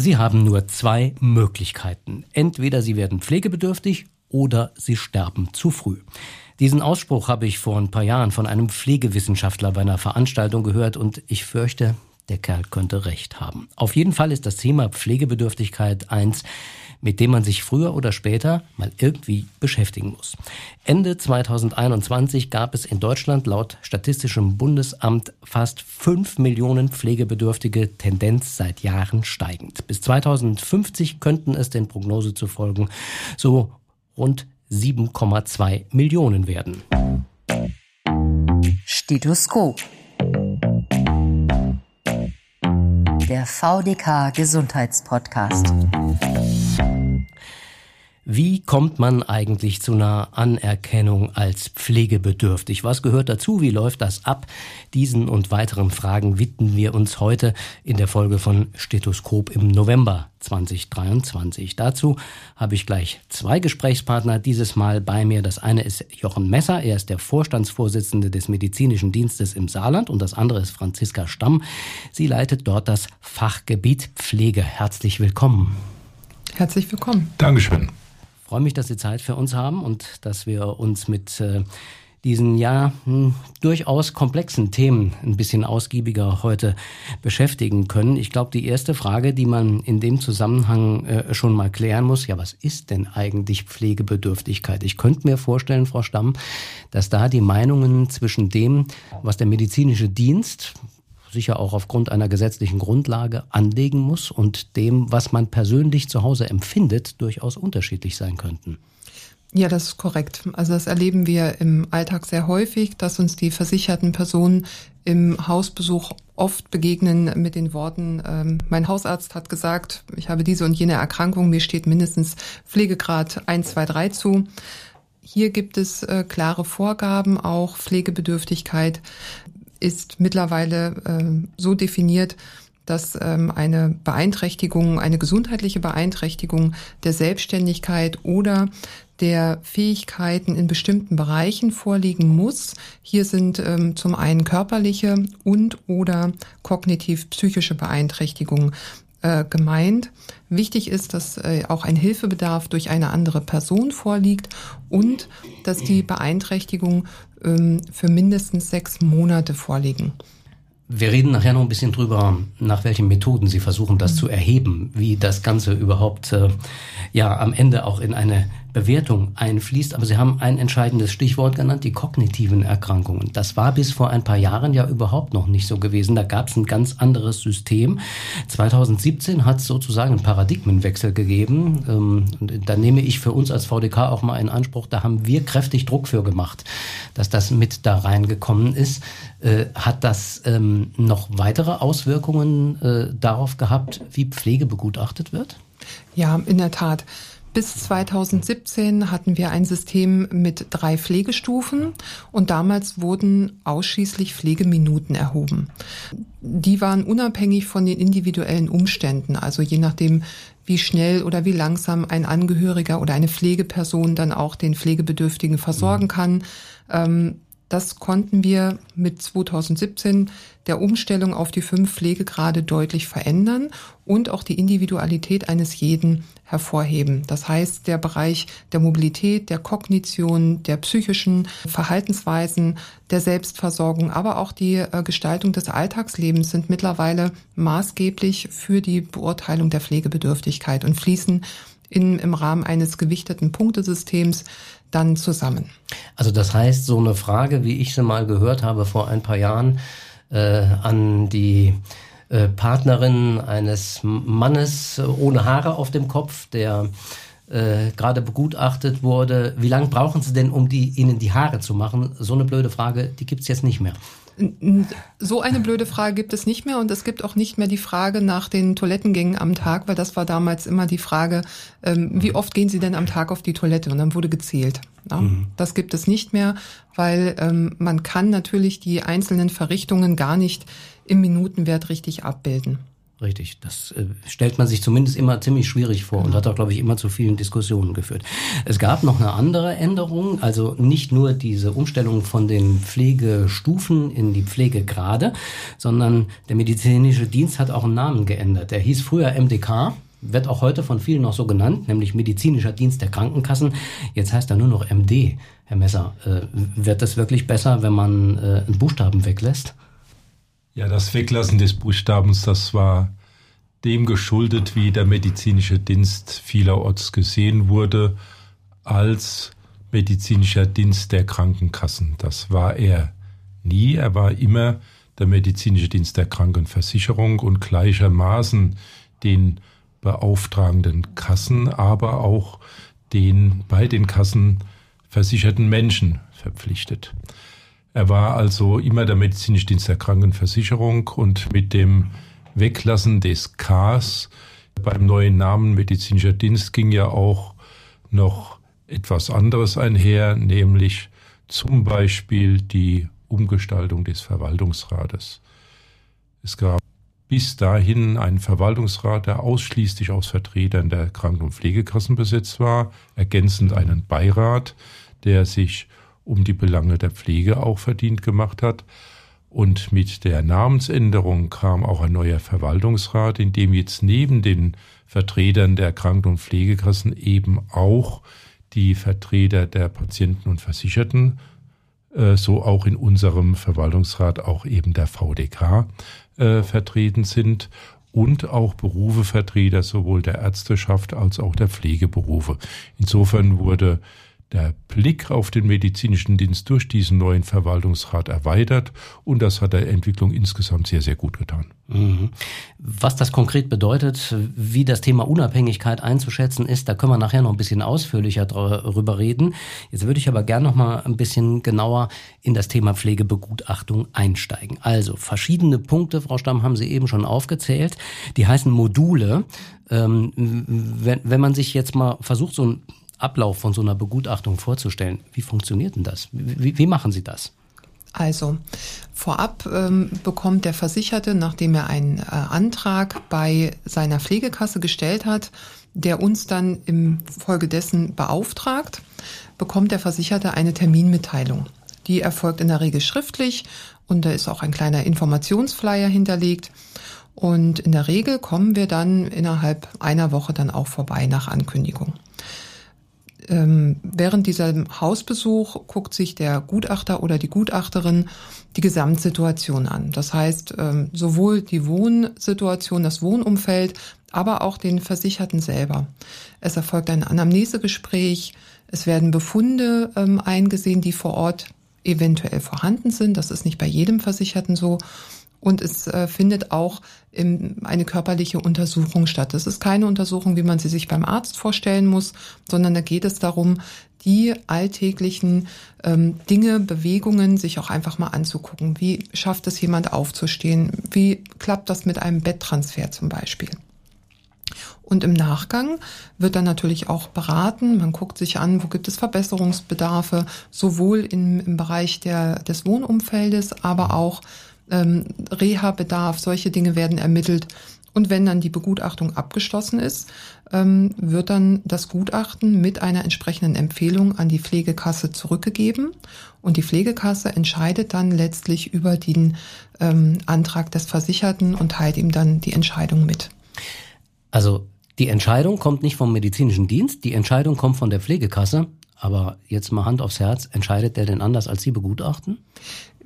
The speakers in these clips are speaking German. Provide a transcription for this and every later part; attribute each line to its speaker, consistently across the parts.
Speaker 1: Sie haben nur zwei Möglichkeiten. Entweder Sie werden pflegebedürftig oder Sie sterben zu früh. Diesen Ausspruch habe ich vor ein paar Jahren von einem Pflegewissenschaftler bei einer Veranstaltung gehört und ich fürchte, der Kerl könnte recht haben. Auf jeden Fall ist das Thema Pflegebedürftigkeit eins, mit dem man sich früher oder später mal irgendwie beschäftigen muss. Ende 2021 gab es in Deutschland laut Statistischem Bundesamt fast fünf Millionen Pflegebedürftige, Tendenz seit Jahren steigend. Bis 2050 könnten es den Prognose zu folgen so rund 7,2 Millionen werden.
Speaker 2: Stethoskop der VDK Gesundheitspodcast.
Speaker 1: Wie kommt man eigentlich zu einer Anerkennung als pflegebedürftig? Was gehört dazu? Wie läuft das ab? Diesen und weiteren Fragen widmen wir uns heute in der Folge von Stethoskop im November 2023. Dazu habe ich gleich zwei Gesprächspartner dieses Mal bei mir. Das eine ist Jochen Messer. Er ist der Vorstandsvorsitzende des Medizinischen Dienstes im Saarland und das andere ist Franziska Stamm. Sie leitet dort das Fachgebiet Pflege. Herzlich willkommen.
Speaker 3: Herzlich willkommen.
Speaker 4: Dankeschön
Speaker 1: freue mich, dass Sie Zeit für uns haben und dass wir uns mit äh, diesen ja hm, durchaus komplexen Themen ein bisschen ausgiebiger heute beschäftigen können. Ich glaube, die erste Frage, die man in dem Zusammenhang äh, schon mal klären muss, ja, was ist denn eigentlich Pflegebedürftigkeit? Ich könnte mir vorstellen, Frau Stamm, dass da die Meinungen zwischen dem, was der medizinische Dienst sicher auch aufgrund einer gesetzlichen Grundlage anlegen muss und dem, was man persönlich zu Hause empfindet, durchaus unterschiedlich sein könnten.
Speaker 3: Ja, das ist korrekt. Also das erleben wir im Alltag sehr häufig, dass uns die versicherten Personen im Hausbesuch oft begegnen mit den Worten, ähm, mein Hausarzt hat gesagt, ich habe diese und jene Erkrankung, mir steht mindestens Pflegegrad 1, 2, 3 zu. Hier gibt es äh, klare Vorgaben, auch Pflegebedürftigkeit ist mittlerweile äh, so definiert, dass ähm, eine Beeinträchtigung, eine gesundheitliche Beeinträchtigung der Selbstständigkeit oder der Fähigkeiten in bestimmten Bereichen vorliegen muss. Hier sind ähm, zum einen körperliche und oder kognitiv-psychische Beeinträchtigungen äh, gemeint. Wichtig ist, dass äh, auch ein Hilfebedarf durch eine andere Person vorliegt und dass die Beeinträchtigung ähm, für mindestens sechs Monate vorliegen.
Speaker 1: Wir reden nachher noch ein bisschen drüber, nach welchen Methoden Sie versuchen, das zu erheben, wie das Ganze überhaupt äh, ja am Ende auch in eine Bewertung einfließt. Aber Sie haben ein entscheidendes Stichwort genannt, die kognitiven Erkrankungen. Das war bis vor ein paar Jahren ja überhaupt noch nicht so gewesen. Da gab es ein ganz anderes System. 2017 hat es sozusagen einen Paradigmenwechsel gegeben. Ähm, und da nehme ich für uns als VDK auch mal in Anspruch, da haben wir kräftig Druck für gemacht, dass das mit da reingekommen ist. Äh, hat das ähm, noch weitere Auswirkungen äh, darauf gehabt, wie Pflege begutachtet wird?
Speaker 3: Ja, in der Tat. Bis 2017 hatten wir ein System mit drei Pflegestufen und damals wurden ausschließlich Pflegeminuten erhoben. Die waren unabhängig von den individuellen Umständen, also je nachdem, wie schnell oder wie langsam ein Angehöriger oder eine Pflegeperson dann auch den Pflegebedürftigen versorgen mhm. kann. Ähm, das konnten wir mit 2017 der Umstellung auf die fünf Pflegegrade deutlich verändern und auch die Individualität eines jeden hervorheben. Das heißt, der Bereich der Mobilität, der Kognition, der psychischen Verhaltensweisen, der Selbstversorgung, aber auch die äh, Gestaltung des Alltagslebens sind mittlerweile maßgeblich für die Beurteilung der Pflegebedürftigkeit und fließen in, im Rahmen eines gewichteten Punktesystems dann zusammen.
Speaker 1: Also das heißt, so eine Frage, wie ich sie mal gehört habe vor ein paar Jahren, äh, an die äh, Partnerin eines Mannes ohne Haare auf dem Kopf, der äh, gerade begutachtet wurde. Wie lange brauchen Sie denn, um die, Ihnen die Haare zu machen? So eine blöde Frage, die gibt's jetzt nicht mehr.
Speaker 3: So eine blöde Frage gibt es nicht mehr und es gibt auch nicht mehr die Frage nach den Toilettengängen am Tag, weil das war damals immer die Frage, ähm, wie oft gehen Sie denn am Tag auf die Toilette? Und dann wurde gezählt. Ja? Mhm. Das gibt es nicht mehr, weil ähm, man kann natürlich die einzelnen Verrichtungen gar nicht im Minutenwert richtig abbilden.
Speaker 1: Richtig, das äh, stellt man sich zumindest immer ziemlich schwierig vor und hat auch, glaube ich, immer zu vielen Diskussionen geführt. Es gab noch eine andere Änderung, also nicht nur diese Umstellung von den Pflegestufen in die Pflegegrade, sondern der medizinische Dienst hat auch einen Namen geändert. Der hieß früher MDK, wird auch heute von vielen noch so genannt, nämlich medizinischer Dienst der Krankenkassen. Jetzt heißt er nur noch MD. Herr Messer, äh, wird das wirklich besser, wenn man äh, einen Buchstaben weglässt?
Speaker 4: Ja, das Weglassen des Buchstabens, das war dem geschuldet, wie der medizinische Dienst vielerorts gesehen wurde, als medizinischer Dienst der Krankenkassen. Das war er nie. Er war immer der medizinische Dienst der Krankenversicherung und gleichermaßen den beauftragenden Kassen, aber auch den bei den Kassen versicherten Menschen verpflichtet. Er war also immer der medizinische Dienst der Krankenversicherung und mit dem Weglassen des Ks beim neuen Namen medizinischer Dienst ging ja auch noch etwas anderes einher, nämlich zum Beispiel die Umgestaltung des Verwaltungsrates. Es gab bis dahin einen Verwaltungsrat, der ausschließlich aus Vertretern der Kranken- und Pflegekassen besetzt war, ergänzend einen Beirat, der sich um die Belange der Pflege auch verdient gemacht hat. Und mit der Namensänderung kam auch ein neuer Verwaltungsrat, in dem jetzt neben den Vertretern der Kranken- und Pflegekassen eben auch die Vertreter der Patienten und Versicherten, äh, so auch in unserem Verwaltungsrat auch eben der VDK äh, vertreten sind und auch Berufevertreter sowohl der Ärzteschaft als auch der Pflegeberufe. Insofern wurde der Blick auf den medizinischen Dienst durch diesen neuen Verwaltungsrat erweitert und das hat der Entwicklung insgesamt sehr, sehr gut getan.
Speaker 1: Mhm. Was das konkret bedeutet, wie das Thema Unabhängigkeit einzuschätzen ist, da können wir nachher noch ein bisschen ausführlicher darüber reden. Jetzt würde ich aber gerne noch mal ein bisschen genauer in das Thema Pflegebegutachtung einsteigen. Also verschiedene Punkte, Frau Stamm, haben Sie eben schon aufgezählt. Die heißen Module. Ähm, wenn, wenn man sich jetzt mal versucht, so ein Ablauf von so einer Begutachtung vorzustellen. Wie funktioniert denn das? Wie, wie machen Sie das?
Speaker 3: Also vorab ähm, bekommt der Versicherte, nachdem er einen äh, Antrag bei seiner Pflegekasse gestellt hat, der uns dann im Folge dessen beauftragt, bekommt der Versicherte eine Terminmitteilung. Die erfolgt in der Regel schriftlich und da ist auch ein kleiner Informationsflyer hinterlegt. Und in der Regel kommen wir dann innerhalb einer Woche dann auch vorbei nach Ankündigung ähm, während diesem Hausbesuch guckt sich der Gutachter oder die Gutachterin die Gesamtsituation an. Das heißt, ähm, sowohl die Wohnsituation, das Wohnumfeld, aber auch den Versicherten selber. Es erfolgt ein Anamnesegespräch, es werden Befunde ähm, eingesehen, die vor Ort eventuell vorhanden sind. Das ist nicht bei jedem Versicherten so. Und es äh, findet auch im, eine körperliche Untersuchung statt. Das ist keine Untersuchung, wie man sie sich beim Arzt vorstellen muss, sondern da geht es darum, die alltäglichen ähm, Dinge, Bewegungen sich auch einfach mal anzugucken. Wie schafft es jemand aufzustehen? Wie klappt das mit einem Betttransfer zum Beispiel? Und im Nachgang wird dann natürlich auch beraten. Man guckt sich an, wo gibt es Verbesserungsbedarfe, sowohl im, im Bereich der, des Wohnumfeldes, aber auch ähm, Reha-Bedarf, solche Dinge werden ermittelt. Und wenn dann die Begutachtung abgeschlossen ist, ähm, wird dann das Gutachten mit einer entsprechenden Empfehlung an die Pflegekasse zurückgegeben. Und die Pflegekasse entscheidet dann letztlich über den ähm, Antrag des Versicherten und teilt ihm dann die Entscheidung mit.
Speaker 1: Also die Entscheidung kommt nicht vom medizinischen Dienst, die Entscheidung kommt von der Pflegekasse. Aber jetzt mal Hand aufs Herz, entscheidet der denn anders, als Sie begutachten?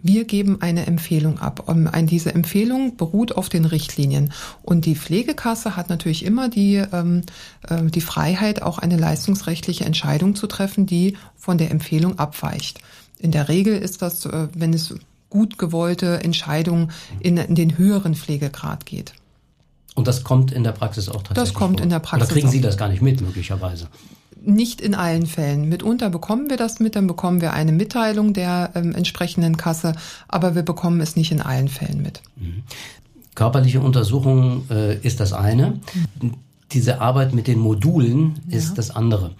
Speaker 3: Wir geben eine Empfehlung ab. Und diese Empfehlung beruht auf den Richtlinien. Und die Pflegekasse hat natürlich immer die, ähm, äh, die Freiheit, auch eine leistungsrechtliche Entscheidung zu treffen, die von der Empfehlung abweicht. In der Regel ist das, äh, wenn es gut gewollte Entscheidungen in, in den höheren Pflegegrad geht.
Speaker 1: Und das kommt in der Praxis auch tatsächlich
Speaker 3: Das kommt
Speaker 1: vor.
Speaker 3: in der Praxis.
Speaker 1: Oder kriegen Sie das gar nicht mit, möglicherweise?
Speaker 3: Nicht in allen Fällen. Mitunter bekommen wir das mit, dann bekommen wir eine Mitteilung der ähm, entsprechenden Kasse, aber wir bekommen es nicht in allen Fällen mit. Mhm.
Speaker 1: Körperliche Untersuchung äh, ist das eine. Mhm. Diese Arbeit mit den Modulen ist ja. das andere.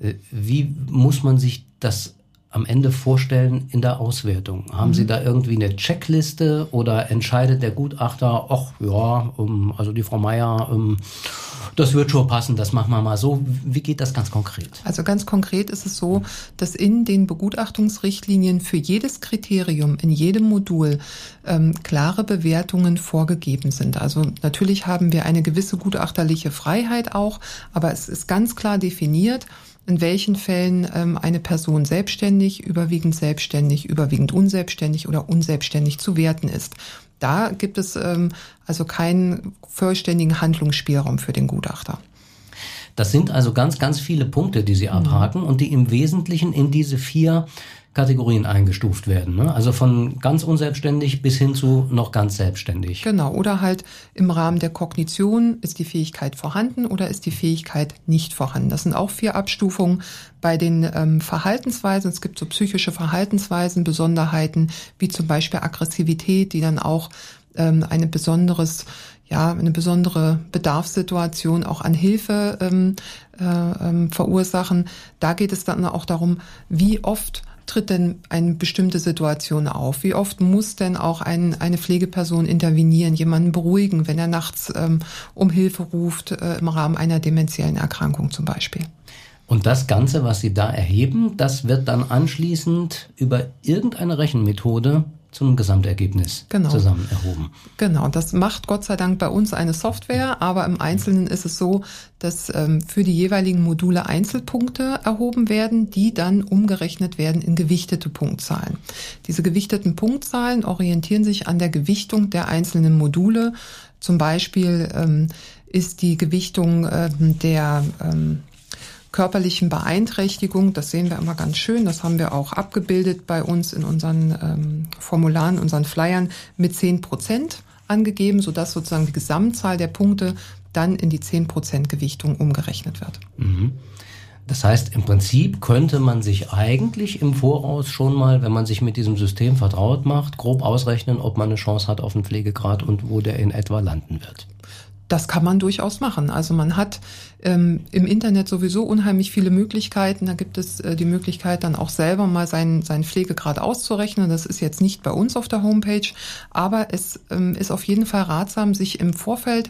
Speaker 1: Äh, wie muss man sich das am Ende vorstellen in der Auswertung? Haben mhm. Sie da irgendwie eine Checkliste oder entscheidet der Gutachter, ach ja, um, also die Frau Meier, um, das wird schon passen, das machen wir mal so. Wie geht das ganz konkret?
Speaker 3: Also ganz konkret ist es so, dass in den Begutachtungsrichtlinien für jedes Kriterium in jedem Modul ähm, klare Bewertungen vorgegeben sind. Also natürlich haben wir eine gewisse gutachterliche Freiheit auch, aber es ist ganz klar definiert, in welchen Fällen ähm, eine Person selbstständig, überwiegend selbstständig, überwiegend unselbstständig oder unselbstständig zu werten ist. Da gibt es ähm, also keinen vollständigen Handlungsspielraum für den Gutachter.
Speaker 1: Das sind also ganz, ganz viele Punkte, die Sie abhaken mhm. und die im Wesentlichen in diese vier Kategorien eingestuft werden. Ne? Also von ganz unselbstständig bis hin zu noch ganz selbstständig.
Speaker 3: Genau. Oder halt im Rahmen der Kognition ist die Fähigkeit vorhanden oder ist die Fähigkeit nicht vorhanden. Das sind auch vier Abstufungen. Bei den ähm, Verhaltensweisen, es gibt so psychische Verhaltensweisen, Besonderheiten, wie zum Beispiel Aggressivität, die dann auch ähm, eine besonderes ja, eine besondere Bedarfssituation auch an Hilfe ähm, äh, ähm, verursachen. Da geht es dann auch darum, wie oft tritt denn eine bestimmte Situation auf? Wie oft muss denn auch ein, eine Pflegeperson intervenieren, jemanden beruhigen, wenn er nachts ähm, um Hilfe ruft, äh, im Rahmen einer demenziellen Erkrankung zum Beispiel?
Speaker 1: Und das Ganze, was Sie da erheben, das wird dann anschließend über irgendeine Rechenmethode zum Gesamtergebnis genau. zusammen erhoben.
Speaker 3: Genau, das macht Gott sei Dank bei uns eine Software, aber im Einzelnen ist es so, dass ähm, für die jeweiligen Module Einzelpunkte erhoben werden, die dann umgerechnet werden in gewichtete Punktzahlen. Diese gewichteten Punktzahlen orientieren sich an der Gewichtung der einzelnen Module. Zum Beispiel ähm, ist die Gewichtung ähm, der ähm, körperlichen Beeinträchtigung. Das sehen wir immer ganz schön. Das haben wir auch abgebildet bei uns in unseren ähm, Formularen, unseren Flyern mit 10 Prozent angegeben, sodass sozusagen die Gesamtzahl der Punkte dann in die 10 Prozent Gewichtung umgerechnet wird.
Speaker 1: Mhm. Das heißt, im Prinzip könnte man sich eigentlich im Voraus schon mal, wenn man sich mit diesem System vertraut macht, grob ausrechnen, ob man eine Chance hat auf einen Pflegegrad und wo der in etwa landen wird
Speaker 3: das kann man durchaus machen. Also man hat ähm, im Internet sowieso unheimlich viele Möglichkeiten. Da gibt es äh, die Möglichkeit, dann auch selber mal seinen, seinen Pflegegrad auszurechnen. Das ist jetzt nicht bei uns auf der Homepage, aber es ähm, ist auf jeden Fall ratsam, sich im Vorfeld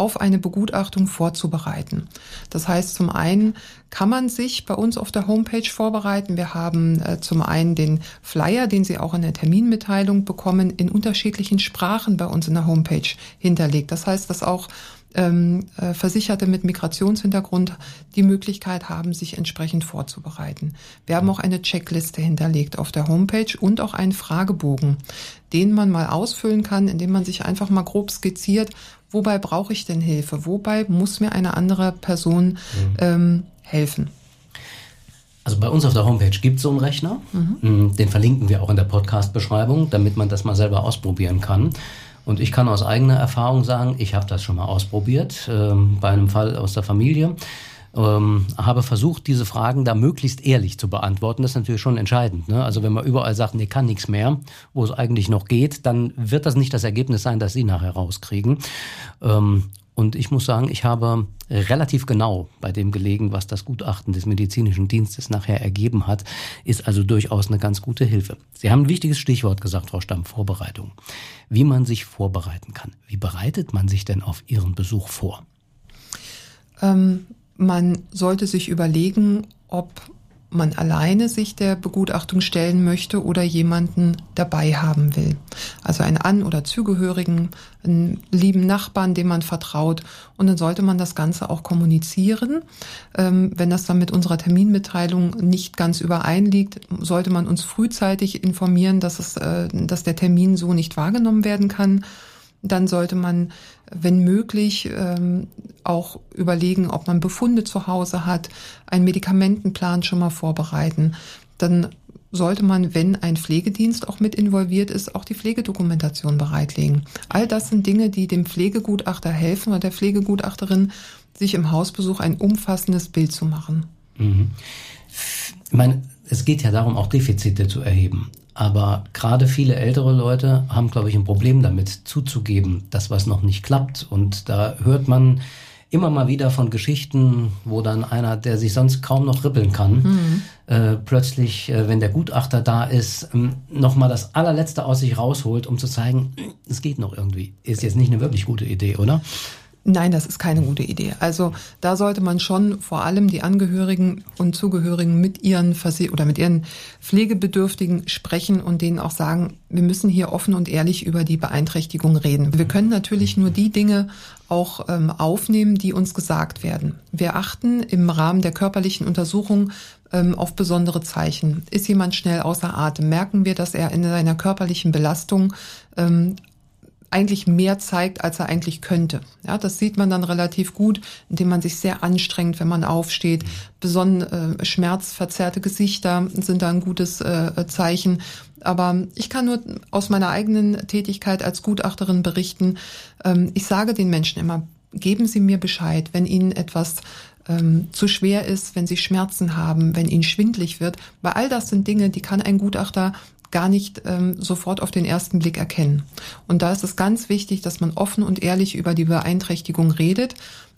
Speaker 3: auf eine Begutachtung vorzubereiten. Das heißt, zum einen kann man sich bei uns auf der Homepage vorbereiten. Wir haben äh, zum einen den Flyer, den Sie auch in der Terminmitteilung bekommen, in unterschiedlichen Sprachen bei uns in der Homepage hinterlegt. Das heißt, dass auch ähm, äh, Versicherte mit Migrationshintergrund die Möglichkeit haben, sich entsprechend vorzubereiten. Wir haben auch eine Checkliste hinterlegt auf der Homepage und auch einen Fragebogen, den man mal ausfüllen kann, indem man sich einfach mal grob skizziert, wobei brauche ich denn Hilfe? Wobei muss mir eine andere Person mhm. ähm, helfen?
Speaker 1: Also bei uns auf der Homepage gibt es so einen Rechner. Mhm. Mm, den verlinken wir auch in der Podcast-Beschreibung, damit man das mal selber ausprobieren kann. Und ich kann aus eigener Erfahrung sagen, ich habe das schon mal ausprobiert ähm, bei einem Fall aus der Familie ähm, habe versucht, diese Fragen da möglichst ehrlich zu beantworten. Das ist natürlich schon entscheidend. Ne? Also wenn man überall sagt, nee, kann nichts mehr, wo es eigentlich noch geht, dann wird das nicht das Ergebnis sein, das Sie nachher rauskriegen. Ähm, und ich muss sagen, ich habe relativ genau bei dem gelegen, was das Gutachten des medizinischen Dienstes nachher ergeben hat, ist also durchaus eine ganz gute Hilfe. Sie haben ein wichtiges Stichwort gesagt, Frau Stamm, Vorbereitung. Wie man sich vorbereiten kann. Wie bereitet man sich denn auf Ihren Besuch vor?
Speaker 3: Ähm, man sollte sich überlegen, ob man alleine sich der Begutachtung stellen möchte oder jemanden dabei haben will. Also einen An- oder Zugehörigen, einen lieben Nachbarn, dem man vertraut. Und dann sollte man das Ganze auch kommunizieren. Ähm, wenn das dann mit unserer Terminmitteilung nicht ganz übereinliegt, sollte man uns frühzeitig informieren, dass, es, äh, dass der Termin so nicht wahrgenommen werden kann dann sollte man, wenn möglich, ähm, auch überlegen, ob man Befunde zu Hause hat, einen Medikamentenplan schon mal vorbereiten. Dann sollte man, wenn ein Pflegedienst auch mit involviert ist, auch die Pflegedokumentation bereitlegen. All das sind Dinge, die dem Pflegegutachter helfen oder der Pflegegutachterin, sich im Hausbesuch ein umfassendes Bild zu machen.
Speaker 1: Mhm. Ich meine, es geht ja darum, auch Defizite zu erheben. Aber gerade viele ältere Leute haben, glaube ich, ein Problem damit zuzugeben, dass was noch nicht klappt. Und da hört man immer mal wieder von Geschichten, wo dann einer, der sich sonst kaum noch rippeln kann, mhm. äh, plötzlich, äh, wenn der Gutachter da ist, ähm, nochmal das allerletzte aus sich rausholt, um zu zeigen, es geht noch irgendwie. Ist jetzt nicht eine wirklich gute Idee, oder?
Speaker 3: Nein, das ist keine gute Idee. Also da sollte man schon vor allem die Angehörigen und Zugehörigen mit ihren Verse oder mit ihren Pflegebedürftigen sprechen und denen auch sagen, wir müssen hier offen und ehrlich über die Beeinträchtigung reden. Wir können natürlich nur die Dinge auch ähm, aufnehmen, die uns gesagt werden. Wir achten im Rahmen der körperlichen Untersuchung ähm, auf besondere Zeichen. Ist jemand schnell außer Atem? Merken wir, dass er in seiner körperlichen Belastung ähm, eigentlich mehr zeigt, als er eigentlich könnte. Ja, das sieht man dann relativ gut, indem man sich sehr anstrengt, wenn man aufsteht. Besonnen äh, schmerzverzerrte Gesichter sind da ein gutes äh, Zeichen. Aber ich kann nur aus meiner eigenen Tätigkeit als Gutachterin berichten. Ähm, ich sage den Menschen immer, geben Sie mir Bescheid, wenn Ihnen etwas ähm, zu schwer ist, wenn Sie Schmerzen haben, wenn Ihnen schwindlig wird. Weil all das sind Dinge, die kann ein Gutachter gar nicht ähm, sofort auf den ersten Blick erkennen. Und da ist es ganz wichtig, dass man offen und ehrlich über die Beeinträchtigung redet.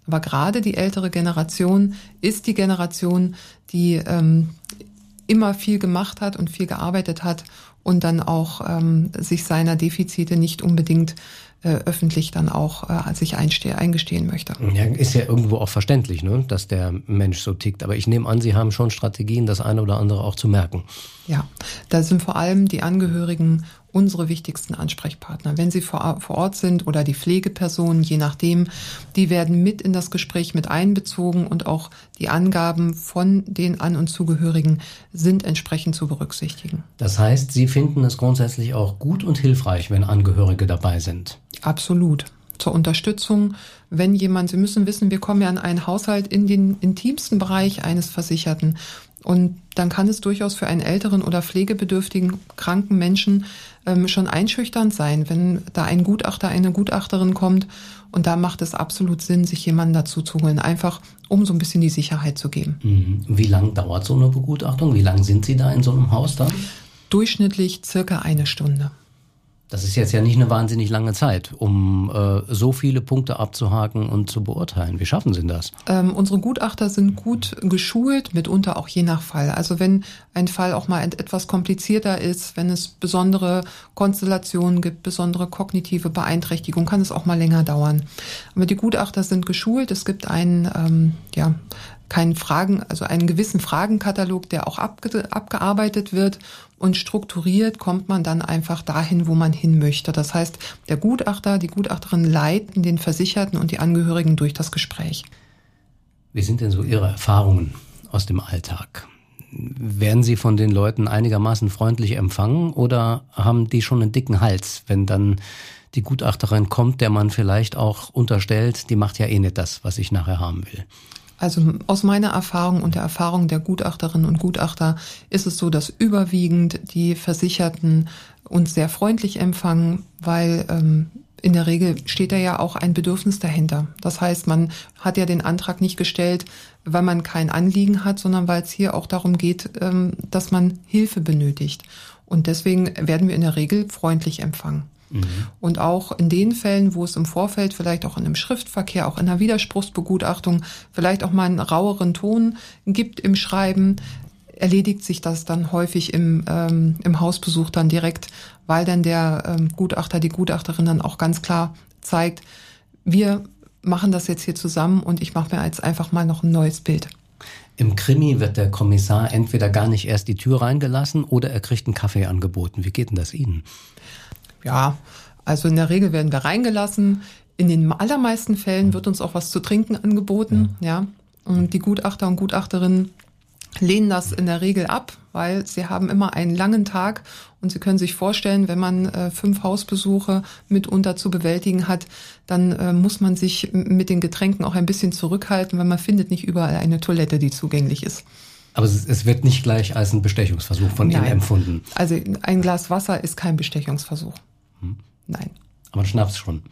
Speaker 3: Aber gerade die ältere Generation ist die Generation, die ähm, immer viel gemacht hat und viel gearbeitet hat und dann auch ähm, sich seiner Defizite nicht unbedingt öffentlich dann auch äh, sich eingestehen möchte.
Speaker 1: Ja, ist ja irgendwo auch verständlich, ne, dass der Mensch so tickt. Aber ich nehme an, Sie haben schon Strategien, das eine oder andere auch zu merken.
Speaker 3: Ja, da sind vor allem die Angehörigen unsere wichtigsten Ansprechpartner. Wenn sie vor, vor Ort sind oder die Pflegepersonen, je nachdem, die werden mit in das Gespräch mit einbezogen und auch die Angaben von den An- und Zugehörigen sind entsprechend zu berücksichtigen.
Speaker 1: Das heißt, Sie finden es grundsätzlich auch gut und hilfreich, wenn Angehörige dabei sind.
Speaker 3: Absolut. Zur Unterstützung, wenn jemand, Sie müssen wissen, wir kommen ja in einen Haushalt in den intimsten Bereich eines Versicherten. Und dann kann es durchaus für einen älteren oder pflegebedürftigen kranken Menschen ähm, schon einschüchternd sein, wenn da ein Gutachter, eine Gutachterin kommt. Und da macht es absolut Sinn, sich jemanden dazu zu holen, einfach um so ein bisschen die Sicherheit zu geben.
Speaker 1: Mhm. Wie lang dauert so eine Begutachtung? Wie lang sind Sie da in so einem Haus dann?
Speaker 3: Durchschnittlich circa eine Stunde.
Speaker 1: Das ist jetzt ja nicht eine wahnsinnig lange Zeit, um äh, so viele Punkte abzuhaken und zu beurteilen. Wie schaffen Sie das?
Speaker 3: Ähm, unsere Gutachter sind gut geschult, mitunter auch je nach Fall. Also wenn ein Fall auch mal etwas komplizierter ist, wenn es besondere Konstellationen gibt, besondere kognitive Beeinträchtigung, kann es auch mal länger dauern. Aber die Gutachter sind geschult. Es gibt einen, ähm, ja, keinen Fragen, also einen gewissen Fragenkatalog, der auch abge abgearbeitet wird und strukturiert kommt man dann einfach dahin, wo man hin möchte. Das heißt, der Gutachter, die Gutachterin leiten den Versicherten und die Angehörigen durch das Gespräch.
Speaker 1: Wie sind denn so Ihre Erfahrungen aus dem Alltag? Werden Sie von den Leuten einigermaßen freundlich empfangen oder haben die schon einen dicken Hals, wenn dann die Gutachterin kommt, der man vielleicht auch unterstellt, die macht ja eh nicht das, was ich nachher haben will?
Speaker 3: Also aus meiner Erfahrung und der Erfahrung der Gutachterinnen und Gutachter ist es so, dass überwiegend die Versicherten uns sehr freundlich empfangen, weil ähm, in der Regel steht da ja auch ein Bedürfnis dahinter. Das heißt, man hat ja den Antrag nicht gestellt, weil man kein Anliegen hat, sondern weil es hier auch darum geht, ähm, dass man Hilfe benötigt. Und deswegen werden wir in der Regel freundlich empfangen. Mhm. Und auch in den Fällen, wo es im Vorfeld vielleicht auch in einem Schriftverkehr, auch in einer Widerspruchsbegutachtung, vielleicht auch mal einen raueren Ton gibt im Schreiben, erledigt sich das dann häufig im, ähm, im Hausbesuch dann direkt, weil dann der ähm, Gutachter, die Gutachterin dann auch ganz klar zeigt, wir machen das jetzt hier zusammen und ich mache mir jetzt einfach mal noch ein neues Bild.
Speaker 1: Im Krimi wird der Kommissar entweder gar nicht erst die Tür reingelassen oder er kriegt einen Kaffee angeboten. Wie geht denn das Ihnen?
Speaker 3: Ja, also in der Regel werden wir reingelassen. In den allermeisten Fällen wird uns auch was zu trinken angeboten, ja. ja. Und die Gutachter und Gutachterinnen lehnen das in der Regel ab, weil sie haben immer einen langen Tag und sie können sich vorstellen, wenn man äh, fünf Hausbesuche mitunter zu bewältigen hat, dann äh, muss man sich mit den Getränken auch ein bisschen zurückhalten, weil man findet nicht überall eine Toilette, die zugänglich ist.
Speaker 1: Aber es, es wird nicht gleich als ein Bestechungsversuch von Nein. Ihnen empfunden.
Speaker 3: Also ein Glas Wasser ist kein Bestechungsversuch. Nein.
Speaker 1: Aber Schnaps schon.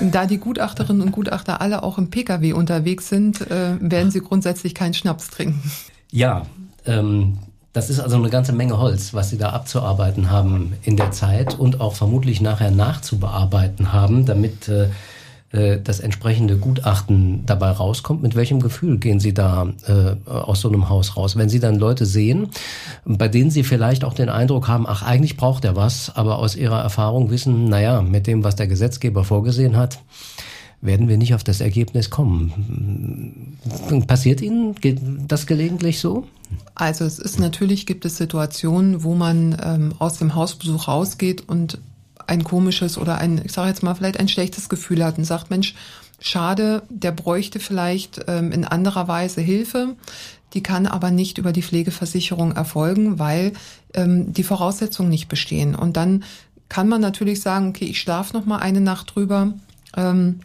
Speaker 3: Da die Gutachterinnen und Gutachter alle auch im Pkw unterwegs sind, äh, werden sie grundsätzlich keinen Schnaps trinken.
Speaker 1: Ja, ähm, das ist also eine ganze Menge Holz, was Sie da abzuarbeiten haben in der Zeit und auch vermutlich nachher nachzubearbeiten haben, damit äh, das entsprechende Gutachten dabei rauskommt, mit welchem Gefühl gehen Sie da äh, aus so einem Haus raus? Wenn Sie dann Leute sehen, bei denen Sie vielleicht auch den Eindruck haben, ach, eigentlich braucht er was, aber aus Ihrer Erfahrung wissen, naja, mit dem, was der Gesetzgeber vorgesehen hat, werden wir nicht auf das Ergebnis kommen. Passiert Ihnen das gelegentlich so?
Speaker 3: Also es ist natürlich gibt es Situationen, wo man ähm, aus dem Hausbesuch rausgeht und ein komisches oder ein, ich sage jetzt mal, vielleicht ein schlechtes Gefühl hat und sagt, Mensch, schade, der bräuchte vielleicht ähm, in anderer Weise Hilfe. Die kann aber nicht über die Pflegeversicherung erfolgen, weil ähm, die Voraussetzungen nicht bestehen. Und dann kann man natürlich sagen, okay, ich schlafe noch mal eine Nacht drüber. Ähm,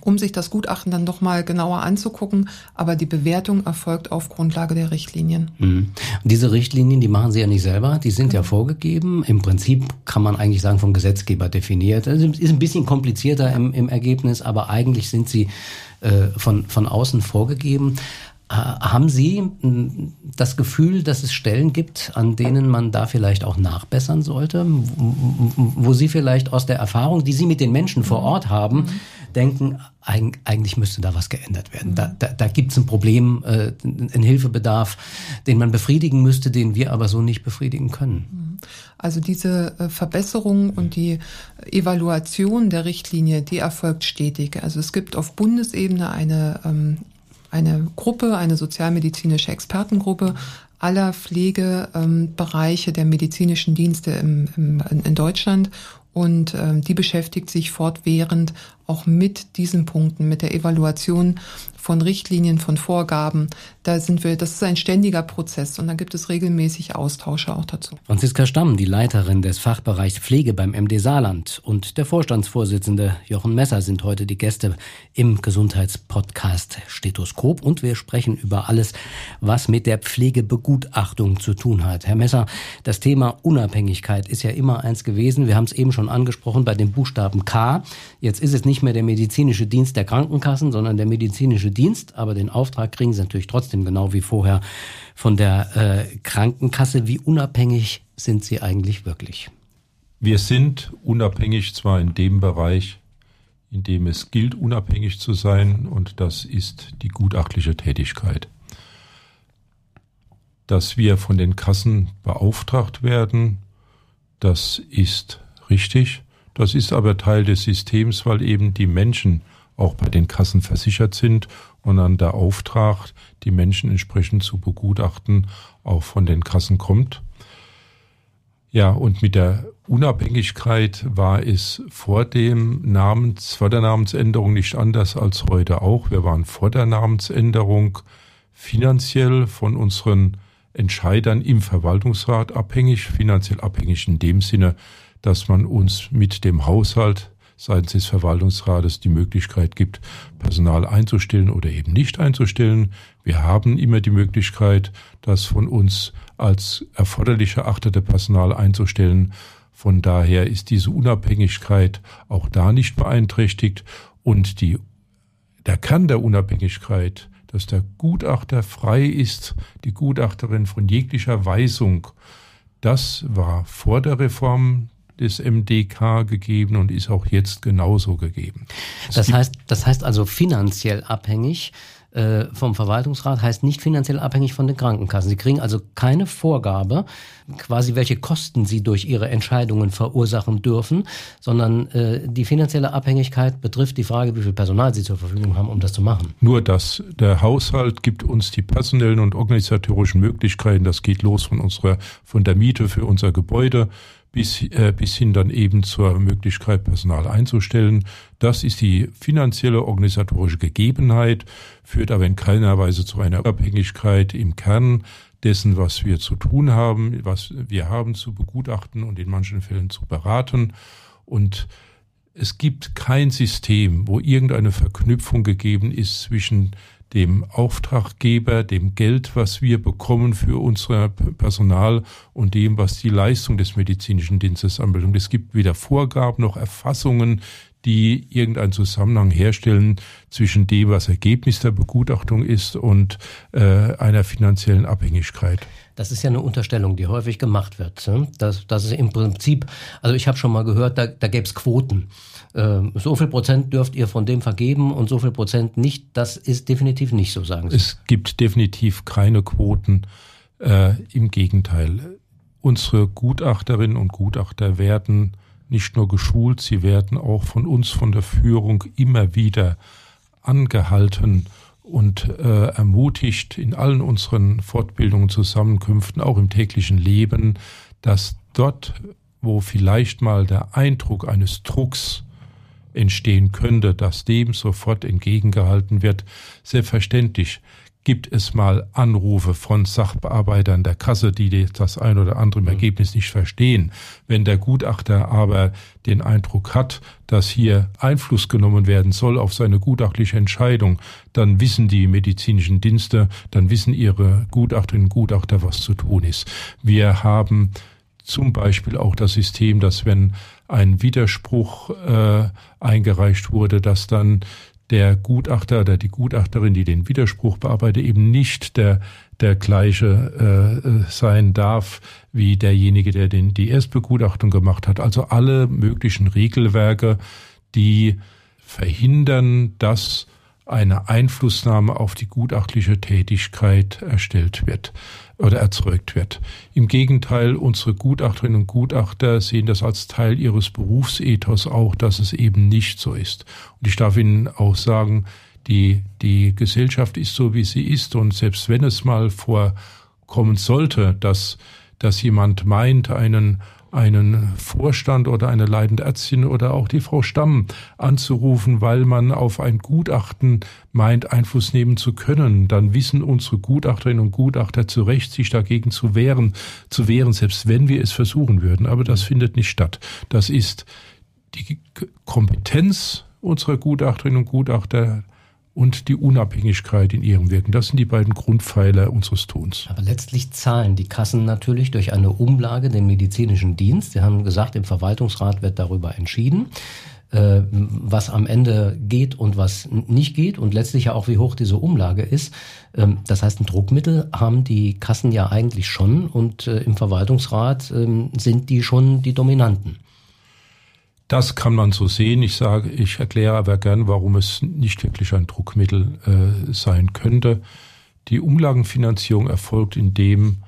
Speaker 3: um sich das Gutachten dann doch mal genauer anzugucken. Aber die Bewertung erfolgt auf Grundlage der Richtlinien.
Speaker 1: Mhm. Diese Richtlinien, die machen Sie ja nicht selber, die sind genau. ja vorgegeben. Im Prinzip kann man eigentlich sagen vom Gesetzgeber definiert. Es ist ein bisschen komplizierter im, im Ergebnis, aber eigentlich sind sie äh, von, von außen vorgegeben. Äh, haben Sie hm, das Gefühl, dass es Stellen gibt, an denen man da vielleicht auch nachbessern sollte, wo Sie vielleicht aus der Erfahrung, die Sie mit den Menschen vor Ort haben, mhm. denken, eigentlich müsste da was geändert werden. Da, da, da gibt es ein Problem, äh, einen Hilfebedarf, den man befriedigen müsste, den wir aber so nicht befriedigen können. Mhm.
Speaker 3: Also diese äh, Verbesserung und die Evaluation der Richtlinie, die erfolgt stetig. Also es gibt auf Bundesebene eine ähm, eine Gruppe, eine sozialmedizinische Expertengruppe aller Pflegebereiche der medizinischen Dienste im, im, in Deutschland. Und ähm, die beschäftigt sich fortwährend auch mit diesen Punkten, mit der Evaluation von Richtlinien, von Vorgaben. Da sind wir, das ist ein ständiger Prozess und da gibt es regelmäßig Austausche auch dazu.
Speaker 1: Franziska Stamm, die Leiterin des Fachbereichs Pflege beim MD Saarland und der Vorstandsvorsitzende Jochen Messer sind heute die Gäste im Gesundheitspodcast Stethoskop und wir sprechen über alles, was mit der Pflegebegutachtung zu tun hat. Herr Messer, das Thema Unabhängigkeit ist ja immer eins gewesen. Wir haben es eben schon angesprochen bei dem Buchstaben K. Jetzt ist es nicht mehr der medizinische Dienst der Krankenkassen, sondern der medizinische Dienst, aber den Auftrag kriegen sie natürlich trotzdem genau wie vorher von der äh, Krankenkasse. Wie unabhängig sind sie eigentlich wirklich?
Speaker 4: Wir sind unabhängig zwar in dem Bereich, in dem es gilt, unabhängig zu sein, und das ist die gutachtliche Tätigkeit. Dass wir von den Kassen beauftragt werden, das ist richtig. Das ist aber Teil des Systems, weil eben die Menschen auch bei den Kassen versichert sind und dann der Auftrag, die Menschen entsprechend zu begutachten, auch von den Kassen kommt. Ja, und mit der Unabhängigkeit war es vor dem Namens, vor der Namensänderung nicht anders als heute auch. Wir waren vor der Namensänderung finanziell von unseren Entscheidern im Verwaltungsrat abhängig, finanziell abhängig in dem Sinne, dass man uns mit dem Haushalt seitens des Verwaltungsrates die Möglichkeit gibt, Personal einzustellen oder eben nicht einzustellen. Wir haben immer die Möglichkeit, das von uns als erforderlich erachtete Personal einzustellen. Von daher ist diese Unabhängigkeit auch da nicht beeinträchtigt und die, der Kern der Unabhängigkeit, dass der Gutachter frei ist, die Gutachterin von jeglicher Weisung, das war vor der Reform des MDK gegeben und ist auch jetzt genauso gegeben.
Speaker 1: das heißt, das heißt also finanziell abhängig äh, vom Verwaltungsrat heißt nicht finanziell abhängig von den Krankenkassen. Sie kriegen also keine Vorgabe, quasi welche Kosten sie durch ihre Entscheidungen verursachen dürfen, sondern äh, die finanzielle Abhängigkeit betrifft die Frage, wie viel Personal sie zur Verfügung haben, um das zu machen.
Speaker 4: Nur das. Der Haushalt gibt uns die personellen und organisatorischen Möglichkeiten. Das geht los von unserer, von der Miete für unser Gebäude bis, äh, bis hin dann eben zur Möglichkeit, Personal einzustellen. Das ist die finanzielle organisatorische Gegebenheit, führt aber in keiner Weise zu einer Abhängigkeit im Kern dessen, was wir zu tun haben, was wir haben zu begutachten und in manchen Fällen zu beraten. Und es gibt kein System, wo irgendeine Verknüpfung gegeben ist zwischen dem Auftraggeber, dem Geld, was wir bekommen für unser Personal und dem, was die Leistung des medizinischen Dienstes anbelangt. Es gibt weder Vorgaben noch Erfassungen, die irgendeinen Zusammenhang herstellen zwischen dem, was Ergebnis der Begutachtung ist und äh, einer finanziellen Abhängigkeit.
Speaker 1: Das ist ja eine Unterstellung, die häufig gemacht wird. Ne? Das, das ist im Prinzip, also ich habe schon mal gehört, da, da gäbe es Quoten. Äh, so viel Prozent dürft ihr von dem vergeben und so viel Prozent nicht. Das ist definitiv nicht so, sagen Sie.
Speaker 4: Es gibt definitiv keine Quoten. Äh, Im Gegenteil. Unsere Gutachterinnen und Gutachter werden nicht nur geschult, sie werden auch von uns, von der Führung immer wieder angehalten und äh, ermutigt in allen unseren Fortbildungen, Zusammenkünften, auch im täglichen Leben, dass dort, wo vielleicht mal der Eindruck eines Drucks entstehen könnte, dass dem sofort entgegengehalten wird, selbstverständlich gibt es mal Anrufe von Sachbearbeitern der Kasse, die das ein oder andere im mhm. Ergebnis nicht verstehen. Wenn der Gutachter aber den Eindruck hat, dass hier Einfluss genommen werden soll auf seine gutachtliche Entscheidung, dann wissen die medizinischen Dienste, dann wissen ihre Gutachterinnen und Gutachter, was zu tun ist. Wir haben zum Beispiel auch das System, dass wenn ein Widerspruch äh, eingereicht wurde, dass dann der Gutachter oder die Gutachterin, die den Widerspruch bearbeitet, eben nicht der, der gleiche äh, sein darf wie derjenige, der den, die Erstbegutachtung gemacht hat. Also alle möglichen Regelwerke, die verhindern, dass eine Einflussnahme auf die gutachtliche Tätigkeit erstellt wird oder erzeugt wird. Im Gegenteil, unsere Gutachterinnen und Gutachter sehen das als Teil ihres Berufsethos auch, dass es eben nicht so ist. Und ich darf Ihnen auch sagen, die, die Gesellschaft ist so, wie sie ist. Und selbst wenn es mal vorkommen sollte, dass, dass jemand meint, einen einen Vorstand oder eine leitende Ärztin oder auch die Frau Stamm anzurufen, weil man auf ein Gutachten meint, Einfluss nehmen zu können, dann wissen unsere Gutachterinnen und Gutachter zu Recht, sich dagegen zu wehren, zu wehren, selbst wenn wir es versuchen würden. Aber das findet nicht statt. Das ist die Kompetenz unserer Gutachterinnen und Gutachter und die Unabhängigkeit in ihrem Wirken. Das sind die beiden Grundpfeiler unseres Tuns.
Speaker 1: Aber letztlich zahlen die Kassen natürlich durch eine Umlage den medizinischen Dienst. Sie haben gesagt, im Verwaltungsrat wird darüber entschieden äh, was am Ende geht und was nicht geht und letztlich ja auch wie hoch diese Umlage ist. Ähm, das heißt, ein Druckmittel haben die Kassen ja eigentlich schon und äh, im Verwaltungsrat ähm, sind die schon die Dominanten.
Speaker 4: Das kann man so sehen. Ich sage, ich erkläre aber gern, warum es nicht wirklich ein Druckmittel äh, sein könnte. Die Umlagenfinanzierung erfolgt, indem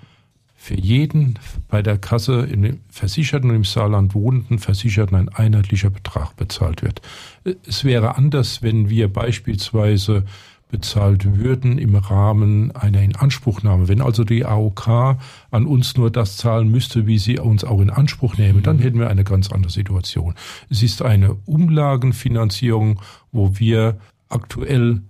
Speaker 4: für jeden bei der Kasse im Versicherten und im Saarland wohnenden Versicherten ein einheitlicher Betrag bezahlt wird. Es wäre anders, wenn wir beispielsweise bezahlt würden im Rahmen einer Inanspruchnahme. Wenn also die AOK an uns nur das zahlen müsste, wie sie uns auch in Anspruch nehmen, dann hätten wir eine ganz andere Situation. Es ist eine Umlagenfinanzierung, wo wir aktuell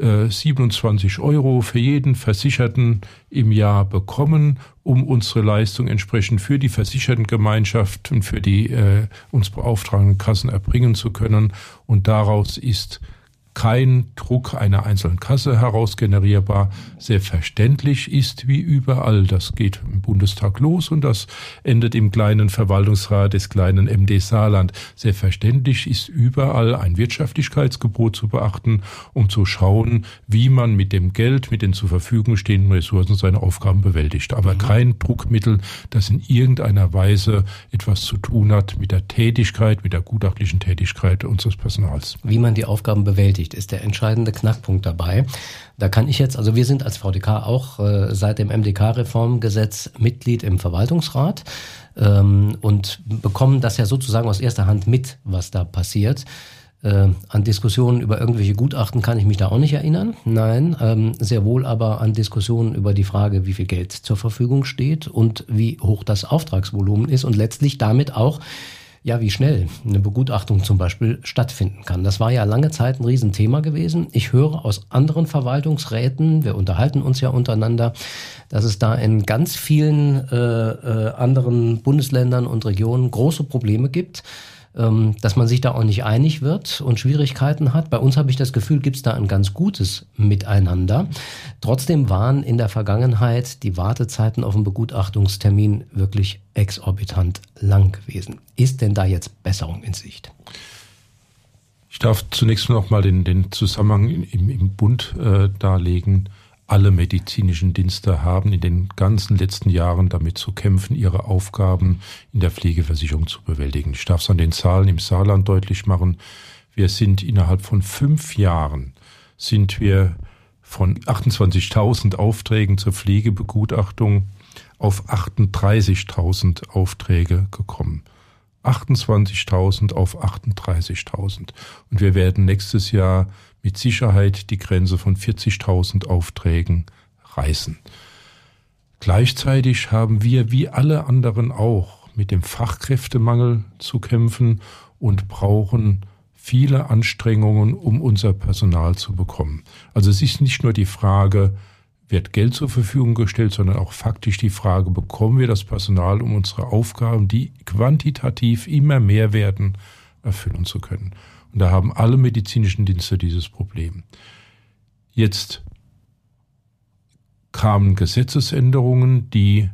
Speaker 4: 27 äh, Euro für jeden Versicherten im Jahr bekommen, um unsere Leistung entsprechend für die Versichertengemeinschaft und für die äh, uns beauftragten Kassen erbringen zu können. Und daraus ist kein Druck einer einzelnen Kasse heraus generierbar. Selbstverständlich ist wie überall, das geht im Bundestag los und das endet im kleinen Verwaltungsrat des kleinen MD Saarland. Selbstverständlich ist überall ein Wirtschaftlichkeitsgebot zu beachten, um zu schauen, wie man mit dem Geld, mit den zur Verfügung stehenden Ressourcen seine Aufgaben bewältigt. Aber mhm. kein Druckmittel, das in irgendeiner Weise etwas zu tun hat mit der Tätigkeit, mit der gutachtlichen Tätigkeit unseres Personals.
Speaker 1: Wie man die Aufgaben bewältigt beschäftigt, ist der entscheidende Knackpunkt dabei. Da kann ich jetzt, also wir sind als VDK auch äh, seit dem MDK-Reformgesetz Mitglied im Verwaltungsrat ähm, und bekommen das ja sozusagen aus erster Hand mit, was da passiert. Äh, an Diskussionen über irgendwelche Gutachten kann ich mich da auch nicht erinnern. Nein, ähm, sehr wohl aber an Diskussionen über die Frage, wie viel Geld zur Verfügung steht und wie hoch das Auftragsvolumen ist und letztlich damit auch ja, wie schnell eine Begutachtung zum Beispiel stattfinden kann. Das war ja lange Zeit ein Riesenthema gewesen. Ich höre aus anderen Verwaltungsräten, wir unterhalten uns ja untereinander, dass es da in ganz vielen äh, äh, anderen Bundesländern und Regionen große Probleme gibt dass man sich da auch nicht einig wird und Schwierigkeiten hat. Bei uns habe ich das Gefühl, gibt es da ein ganz gutes Miteinander. Trotzdem waren in der Vergangenheit die Wartezeiten auf einen Begutachtungstermin wirklich exorbitant lang gewesen. Ist denn da jetzt Besserung in Sicht?
Speaker 4: Ich darf zunächst noch mal den, den Zusammenhang im, im Bund äh, darlegen. Alle medizinischen Dienste haben in den ganzen letzten Jahren damit zu kämpfen, ihre Aufgaben in der Pflegeversicherung zu bewältigen. Ich darf es an den Zahlen im Saarland deutlich machen. Wir sind innerhalb von fünf Jahren sind wir von 28.000 Aufträgen zur Pflegebegutachtung auf 38.000 Aufträge gekommen. 28.000 auf 38.000. Und wir werden nächstes Jahr mit Sicherheit die Grenze von 40.000 Aufträgen reißen. Gleichzeitig haben wir wie alle anderen auch mit dem Fachkräftemangel zu kämpfen und brauchen viele Anstrengungen, um unser Personal zu bekommen. Also es ist nicht nur die Frage, wird Geld zur Verfügung gestellt, sondern auch faktisch die Frage, bekommen wir das Personal, um unsere Aufgaben, die quantitativ immer mehr werden, erfüllen zu können. Und da haben alle medizinischen Dienste dieses Problem. Jetzt kamen Gesetzesänderungen, die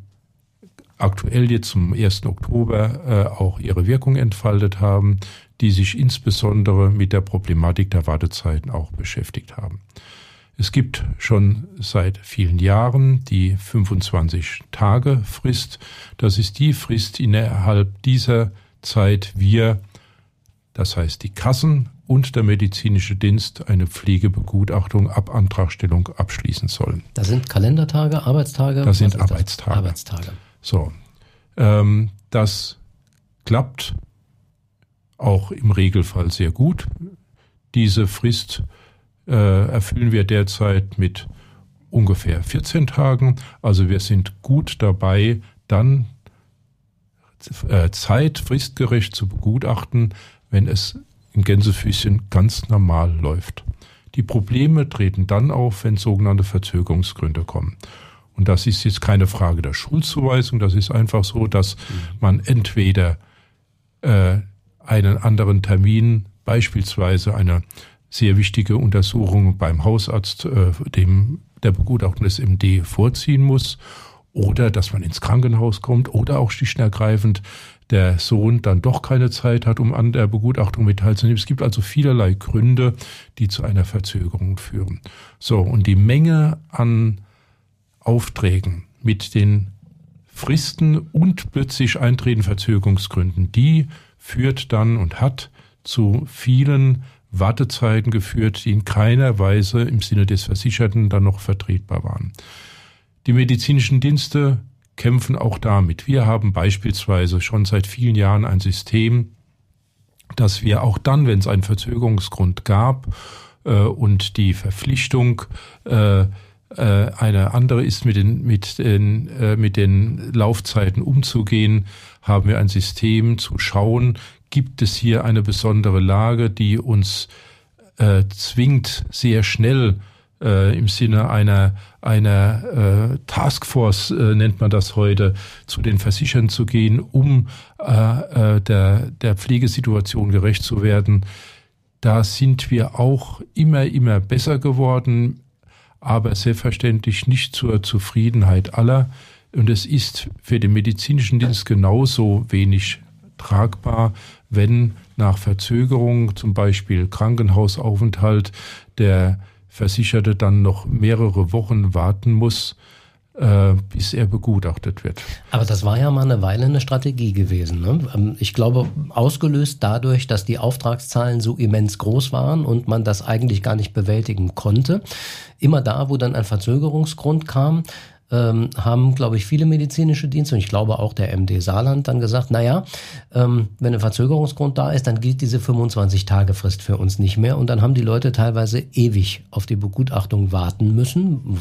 Speaker 4: aktuell jetzt zum 1. Oktober äh, auch ihre Wirkung entfaltet haben, die sich insbesondere mit der Problematik der Wartezeiten auch beschäftigt haben. Es gibt schon seit vielen Jahren die 25 Tage Frist. Das ist die Frist, innerhalb dieser Zeit wir, das heißt die Kassen und der medizinische Dienst, eine Pflegebegutachtung ab Antragstellung abschließen sollen.
Speaker 1: Das sind Kalendertage, Arbeitstage?
Speaker 4: Das sind Arbeitstage. Das?
Speaker 1: Arbeitstage.
Speaker 4: So, ähm, das klappt auch im Regelfall sehr gut. Diese Frist äh, erfüllen wir derzeit mit ungefähr 14 Tagen. Also wir sind gut dabei, dann äh, Zeit fristgerecht zu begutachten, wenn es in Gänsefüßchen ganz normal läuft. Die Probleme treten dann auf, wenn sogenannte Verzögerungsgründe kommen. Und das ist jetzt keine Frage der Schuldzuweisung, das ist einfach so, dass man entweder äh, einen anderen Termin, beispielsweise eine sehr wichtige Untersuchung beim Hausarzt, äh, dem der Begutachtung des MD vorziehen muss, oder dass man ins Krankenhaus kommt oder auch schlicht und ergreifend der Sohn dann doch keine Zeit hat, um an der Begutachtung mit teilzunehmen. Es gibt also vielerlei Gründe, die zu einer Verzögerung führen. So, und die Menge an Aufträgen mit den Fristen und plötzlich eintretenden Verzögerungsgründen, die führt dann und hat zu vielen Wartezeiten geführt, die in keiner Weise im Sinne des Versicherten dann noch vertretbar waren. Die medizinischen Dienste kämpfen auch damit. Wir haben beispielsweise schon seit vielen Jahren ein System, dass wir auch dann, wenn es einen Verzögerungsgrund gab äh, und die Verpflichtung äh, äh, eine andere ist, mit den, mit, den, äh, mit den Laufzeiten umzugehen, haben wir ein System zu schauen, gibt es hier eine besondere Lage, die uns äh, zwingt, sehr schnell äh, im Sinne einer, einer äh, Taskforce, äh, nennt man das heute, zu den Versichern zu gehen, um äh, äh, der, der Pflegesituation gerecht zu werden. Da sind wir auch immer, immer besser geworden, aber selbstverständlich nicht zur Zufriedenheit aller. Und es ist für den medizinischen Dienst genauso wenig tragbar, wenn nach Verzögerung, zum Beispiel Krankenhausaufenthalt, der Versicherte dann noch mehrere Wochen warten muss, äh, bis er begutachtet wird.
Speaker 1: Aber das war ja mal eine Weile eine Strategie gewesen. Ne? Ähm, ich glaube, ausgelöst dadurch, dass die Auftragszahlen so immens groß waren und man das eigentlich gar nicht bewältigen konnte. Immer da, wo dann ein Verzögerungsgrund kam, ähm, haben, glaube ich, viele medizinische Dienste und ich glaube auch der MD Saarland dann gesagt, naja, ähm, wenn ein Verzögerungsgrund da ist, dann gilt diese 25-Tage-Frist für uns nicht mehr und dann haben die Leute teilweise ewig auf die Begutachtung warten müssen.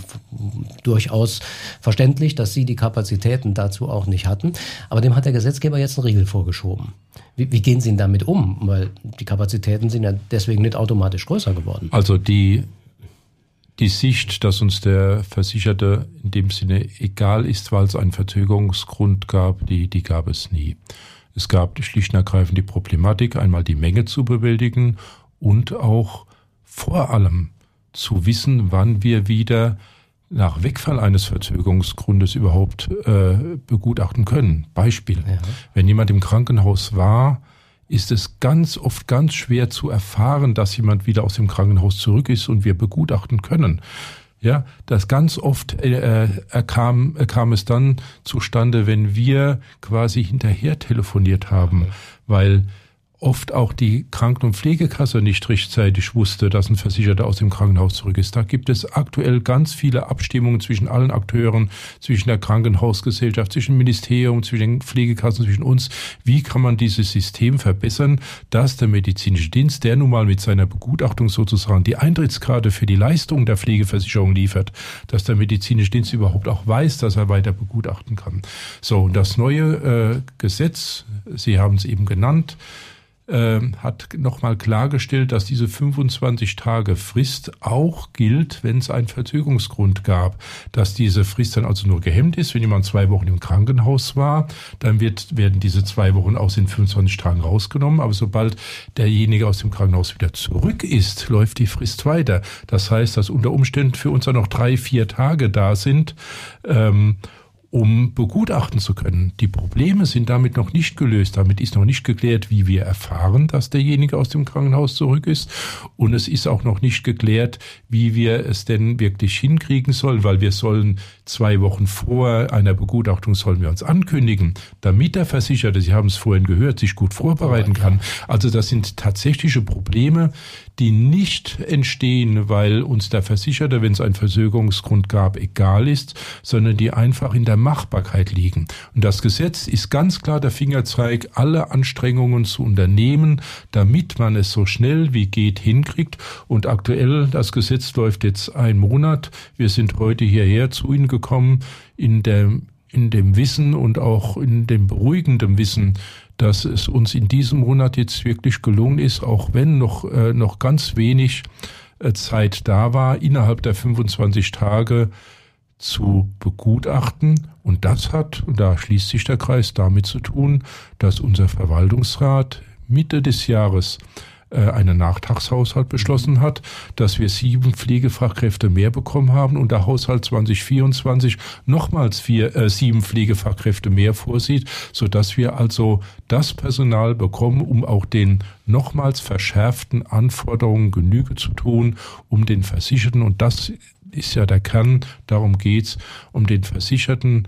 Speaker 1: Durchaus verständlich, dass sie die Kapazitäten dazu auch nicht hatten, aber dem hat der Gesetzgeber jetzt einen Riegel vorgeschoben. Wie, wie gehen Sie denn damit um? Weil die Kapazitäten sind ja deswegen nicht automatisch größer geworden.
Speaker 4: Also die die Sicht, dass uns der Versicherte in dem Sinne egal ist, weil es einen Verzögerungsgrund gab, die, die gab es nie. Es gab schlicht und ergreifend die Problematik, einmal die Menge zu bewältigen und auch vor allem zu wissen, wann wir wieder nach Wegfall eines Verzögerungsgrundes überhaupt äh, begutachten können. Beispiel. Ja. Wenn jemand im Krankenhaus war, ist es ganz oft ganz schwer zu erfahren, dass jemand wieder aus dem Krankenhaus zurück ist und wir begutachten können. Ja, das ganz oft äh, äh, kam, äh, kam es dann zustande, wenn wir quasi hinterher telefoniert haben, weil oft auch die Kranken- und Pflegekasse nicht rechtzeitig wusste, dass ein Versicherter aus dem Krankenhaus zurück ist. Da gibt es aktuell ganz viele Abstimmungen zwischen allen Akteuren, zwischen der Krankenhausgesellschaft, zwischen dem Ministerium, zwischen den Pflegekassen, zwischen uns. Wie kann man dieses System verbessern, dass der medizinische Dienst, der nun mal mit seiner Begutachtung sozusagen die Eintrittskarte für die Leistung der Pflegeversicherung liefert, dass der medizinische Dienst überhaupt auch weiß, dass er weiter begutachten kann. So, und das neue äh, Gesetz, Sie haben es eben genannt, ähm, hat nochmal klargestellt, dass diese 25 Tage Frist auch gilt, wenn es einen Verzögerungsgrund gab. Dass diese Frist dann also nur gehemmt ist, wenn jemand zwei Wochen im Krankenhaus war, dann wird, werden diese zwei Wochen aus den 25 Tagen rausgenommen. Aber sobald derjenige aus dem Krankenhaus wieder zurück ist, läuft die Frist weiter. Das heißt, dass unter Umständen für uns dann noch drei, vier Tage da sind. Ähm, um begutachten zu können. Die Probleme sind damit noch nicht gelöst. Damit ist noch nicht geklärt, wie wir erfahren, dass derjenige aus dem Krankenhaus zurück ist. Und es ist auch noch nicht geklärt, wie wir es denn wirklich hinkriegen sollen, weil wir sollen zwei Wochen vor einer Begutachtung sollen wir uns ankündigen, damit der Versicherte, Sie haben es vorhin gehört, sich gut vorbereiten kann. Also das sind tatsächliche Probleme, die nicht entstehen, weil uns der Versicherte, wenn es einen Versögerungsgrund gab, egal ist, sondern die einfach in der Machbarkeit liegen. Und das Gesetz ist ganz klar der Fingerzeig, alle Anstrengungen zu unternehmen, damit man es so schnell wie geht hinkriegt. Und aktuell, das Gesetz läuft jetzt ein Monat. Wir sind heute hierher zu Ihnen gekommen in der in dem Wissen und auch in dem beruhigenden Wissen, dass es uns in diesem Monat jetzt wirklich gelungen ist, auch wenn noch, äh, noch ganz wenig äh, Zeit da war, innerhalb der 25 Tage zu begutachten. Und das hat, und da schließt sich der Kreis, damit zu tun, dass unser Verwaltungsrat Mitte des Jahres äh, einen Nachtragshaushalt beschlossen hat, dass wir sieben Pflegefachkräfte mehr bekommen haben und der Haushalt 2024 nochmals vier, äh, sieben Pflegefachkräfte mehr vorsieht, so dass wir also das Personal bekommen, um auch den nochmals verschärften Anforderungen Genüge zu tun, um den Versicherten, und das ist ja der Kern, darum geht's, um den Versicherten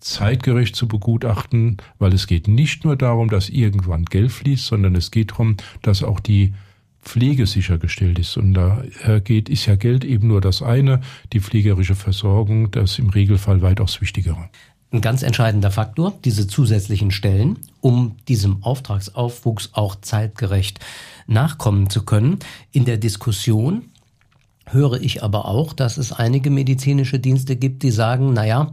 Speaker 4: zeitgerecht zu begutachten, weil es geht nicht nur darum, dass irgendwann Geld fließt, sondern es geht darum, dass auch die Pflege sichergestellt ist. Und da geht, ist ja Geld eben nur das eine, die pflegerische Versorgung, das im Regelfall weitaus wichtigere.
Speaker 1: Ein ganz entscheidender Faktor, diese zusätzlichen Stellen, um diesem Auftragsaufwuchs auch zeitgerecht nachkommen zu können. In der Diskussion höre ich aber auch, dass es einige medizinische Dienste gibt, die sagen, naja,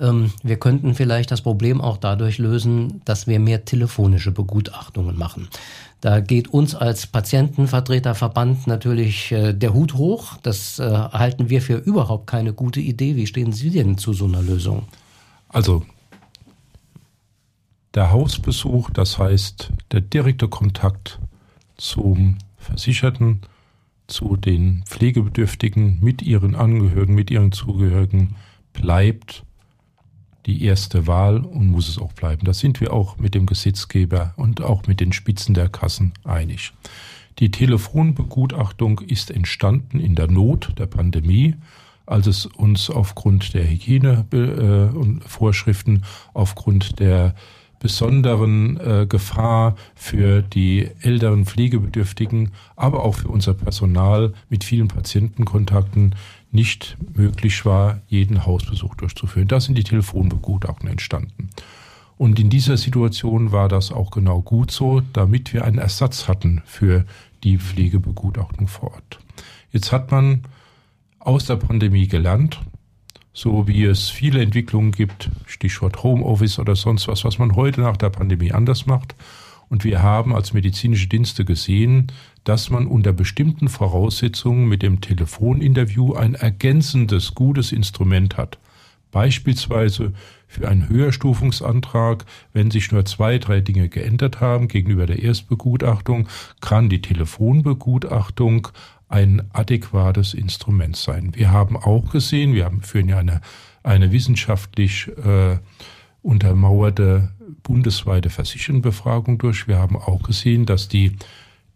Speaker 1: ähm, wir könnten vielleicht das Problem auch dadurch lösen, dass wir mehr telefonische Begutachtungen machen. Da geht uns als Patientenvertreterverband natürlich äh, der Hut hoch. Das äh, halten wir für überhaupt keine gute Idee. Wie stehen Sie denn zu so einer Lösung?
Speaker 4: Also der Hausbesuch, das heißt der direkte Kontakt zum Versicherten, zu den Pflegebedürftigen mit ihren Angehörigen, mit ihren Zugehörigen bleibt die erste Wahl und muss es auch bleiben. Da sind wir auch mit dem Gesetzgeber und auch mit den Spitzen der Kassen einig. Die Telefonbegutachtung ist entstanden in der Not der Pandemie, als es uns aufgrund der Hygienevorschriften, äh, aufgrund der besonderen äh, Gefahr für die älteren Pflegebedürftigen, aber auch für unser Personal mit vielen Patientenkontakten nicht möglich war, jeden Hausbesuch durchzuführen. Da sind die Telefonbegutachten entstanden. Und in dieser Situation war das auch genau gut so, damit wir einen Ersatz hatten für die Pflegebegutachtung vor Ort. Jetzt hat man aus der Pandemie gelernt, so wie es viele Entwicklungen gibt, Stichwort Homeoffice oder sonst was, was man heute nach der Pandemie anders macht. Und wir haben als medizinische Dienste gesehen, dass man unter bestimmten Voraussetzungen mit dem Telefoninterview ein ergänzendes, gutes Instrument hat. Beispielsweise für einen Höherstufungsantrag, wenn sich nur zwei, drei Dinge geändert haben gegenüber der Erstbegutachtung, kann die Telefonbegutachtung ein adäquates Instrument sein. Wir haben auch gesehen, wir haben, führen ja eine, eine wissenschaftlich äh, untermauerte bundesweite Versichertenbefragung durch. Wir haben auch gesehen, dass die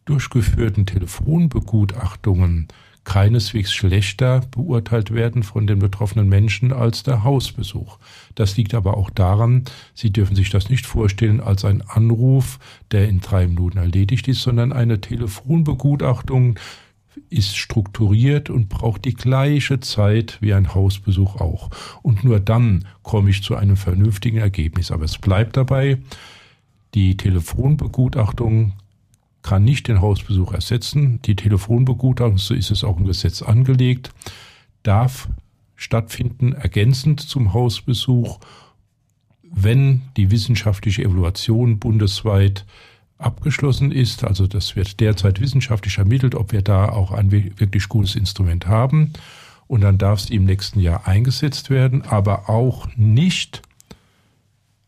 Speaker 4: durchgeführten Telefonbegutachtungen keineswegs schlechter beurteilt werden von den betroffenen Menschen als der Hausbesuch. Das liegt aber auch daran, Sie dürfen sich das nicht vorstellen als ein Anruf, der in drei Minuten erledigt ist, sondern eine Telefonbegutachtung ist strukturiert und braucht die gleiche Zeit wie ein Hausbesuch auch. Und nur dann komme ich zu einem vernünftigen Ergebnis. Aber es bleibt dabei, die Telefonbegutachtung kann nicht den Hausbesuch ersetzen. Die Telefonbegutachtung, so ist es auch im Gesetz angelegt, darf stattfinden, ergänzend zum Hausbesuch, wenn die wissenschaftliche Evaluation bundesweit abgeschlossen ist. Also das wird derzeit wissenschaftlich ermittelt, ob wir da auch ein wirklich gutes Instrument haben. Und dann darf es im nächsten Jahr eingesetzt werden, aber auch nicht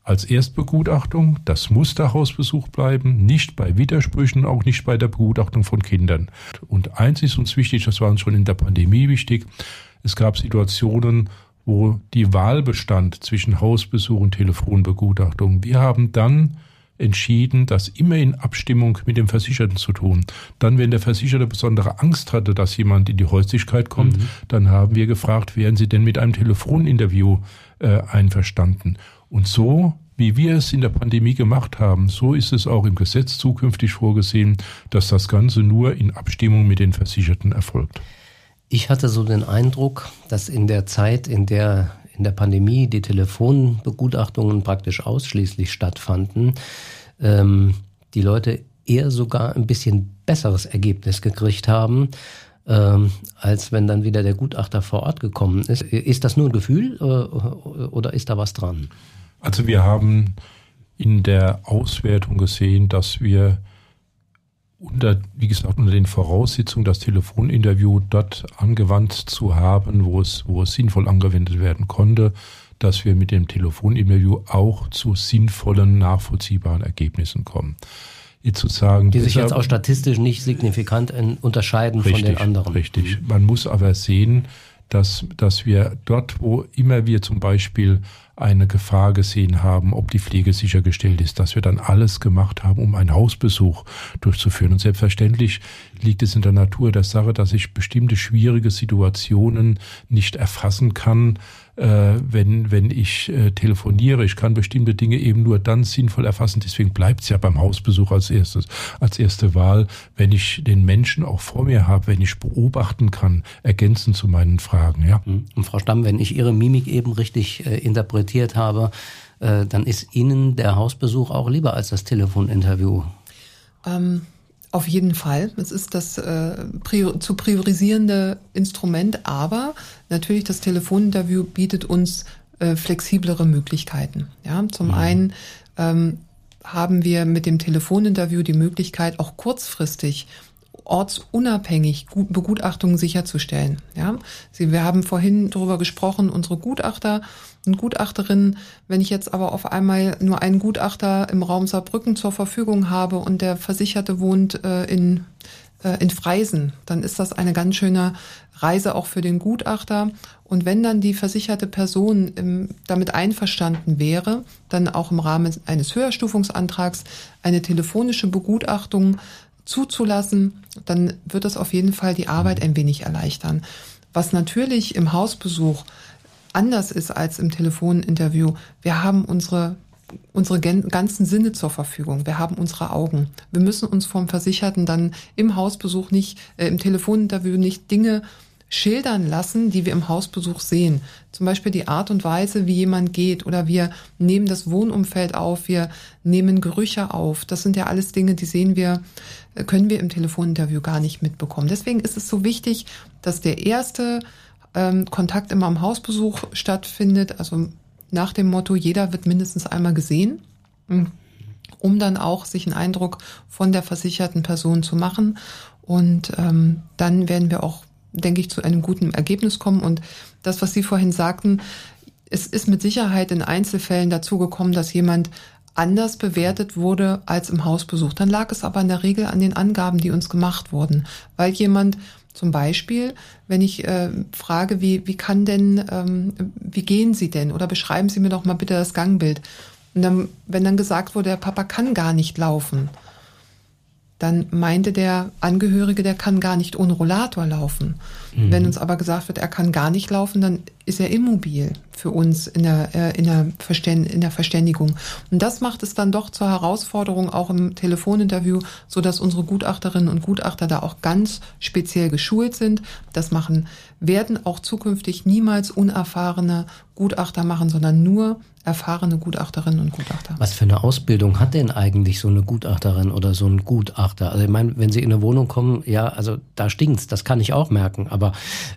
Speaker 4: als Erstbegutachtung, das muss der Hausbesuch bleiben, nicht bei Widersprüchen, auch nicht bei der Begutachtung von Kindern. Und eins ist uns wichtig, das war uns schon in der Pandemie wichtig, es gab Situationen, wo die Wahl bestand zwischen Hausbesuch und Telefonbegutachtung. Wir haben dann entschieden, das immer in Abstimmung mit dem Versicherten zu tun. Dann, wenn der Versicherte besondere Angst hatte, dass jemand in die Häuslichkeit kommt, mhm. dann haben wir gefragt, wären Sie denn mit einem Telefoninterview äh, einverstanden? Und so, wie wir es in der Pandemie gemacht haben, so ist es auch im Gesetz zukünftig vorgesehen, dass das Ganze nur in Abstimmung mit den Versicherten erfolgt.
Speaker 1: Ich hatte so den Eindruck, dass in der Zeit, in der in der Pandemie die Telefonbegutachtungen praktisch ausschließlich stattfanden, ähm, die Leute eher sogar ein bisschen besseres Ergebnis gekriegt haben, ähm, als wenn dann wieder der Gutachter vor Ort gekommen ist. Ist das nur ein Gefühl äh, oder ist da was dran?
Speaker 4: Also wir haben in der Auswertung gesehen, dass wir unter, wie gesagt, unter den Voraussetzungen, das Telefoninterview dort angewandt zu haben, wo es, wo es sinnvoll angewendet werden konnte, dass wir mit dem Telefoninterview auch zu sinnvollen, nachvollziehbaren Ergebnissen kommen.
Speaker 1: Jetzt zu sagen, die sich jetzt auch statistisch nicht signifikant unterscheiden
Speaker 4: richtig,
Speaker 1: von den anderen.
Speaker 4: Richtig. Man muss aber sehen, dass, dass wir dort, wo immer wir zum Beispiel eine Gefahr gesehen haben, ob die Pflege sichergestellt ist, dass wir dann alles gemacht haben, um einen Hausbesuch durchzuführen. Und selbstverständlich liegt es in der Natur der Sache, dass ich bestimmte schwierige Situationen nicht erfassen kann, äh, wenn, wenn ich äh, telefoniere. Ich kann bestimmte Dinge eben nur dann sinnvoll erfassen. Deswegen bleibt es ja beim Hausbesuch als erstes, als erste Wahl, wenn ich den Menschen auch vor mir habe, wenn ich beobachten kann, ergänzend zu meinen Fragen. Ja.
Speaker 1: Mhm. Und Frau Stamm, wenn ich Ihre Mimik eben richtig äh, interpretiert habe, äh, dann ist Ihnen der Hausbesuch auch lieber als das Telefoninterview.
Speaker 3: Ähm auf jeden Fall. Es ist das äh, prior zu priorisierende Instrument, aber natürlich das Telefoninterview bietet uns äh, flexiblere Möglichkeiten. Ja, zum mhm. einen ähm, haben wir mit dem Telefoninterview die Möglichkeit, auch kurzfristig ortsunabhängig Begutachtungen sicherzustellen. Ja, Sie, wir haben vorhin darüber gesprochen, unsere Gutachter und Gutachterinnen. Wenn ich jetzt aber auf einmal nur einen Gutachter im Raum Saarbrücken zur Verfügung habe und der Versicherte wohnt äh, in äh, in Freisen, dann ist das eine ganz schöne Reise auch für den Gutachter. Und wenn dann die versicherte Person im, damit einverstanden wäre, dann auch im Rahmen eines Höherstufungsantrags eine telefonische Begutachtung zuzulassen, dann wird das auf jeden Fall die Arbeit ein wenig erleichtern. Was natürlich im Hausbesuch anders ist als im Telefoninterview. Wir haben unsere unsere ganzen Sinne zur Verfügung. Wir haben unsere Augen. Wir müssen uns vom Versicherten dann im Hausbesuch nicht, äh, im Telefoninterview nicht Dinge schildern lassen, die wir im Hausbesuch sehen. Zum Beispiel die Art und Weise, wie jemand geht oder wir nehmen das Wohnumfeld auf, wir nehmen Gerüche auf. Das sind ja alles Dinge, die sehen wir, äh, können wir im Telefoninterview gar nicht mitbekommen. Deswegen ist es so wichtig, dass der erste ähm, Kontakt immer am Hausbesuch stattfindet, also nach dem Motto, jeder wird mindestens einmal gesehen, um dann auch sich einen Eindruck von der versicherten Person zu machen. Und ähm, dann werden wir auch denke ich, zu einem guten Ergebnis kommen. Und das, was Sie vorhin sagten, es ist mit Sicherheit in Einzelfällen dazu gekommen, dass jemand anders bewertet wurde als im Hausbesuch. Dann lag es aber in der Regel an den Angaben, die uns gemacht wurden, weil jemand Zum Beispiel, wenn ich äh, frage, wie, wie kann denn, ähm, wie gehen Sie denn? Oder beschreiben Sie mir doch mal bitte das Gangbild. Und dann, wenn dann gesagt wurde, der Papa kann gar nicht laufen, dann meinte der Angehörige, der kann gar nicht ohne Rollator laufen. Mhm. Wenn uns aber gesagt wird, er kann gar nicht laufen, dann ist er immobil für uns in der, äh, in, der in der Verständigung. Und das macht es dann doch zur Herausforderung auch im Telefoninterview, so dass unsere Gutachterinnen und Gutachter da auch ganz speziell geschult sind. Das machen, werden auch zukünftig niemals unerfahrene Gutachter machen, sondern nur erfahrene Gutachterinnen und Gutachter.
Speaker 1: Was für eine Ausbildung hat denn eigentlich so eine Gutachterin oder so ein Gutachter? Also ich meine, wenn Sie in eine Wohnung kommen, ja, also da stinkt's, das kann ich auch merken. Aber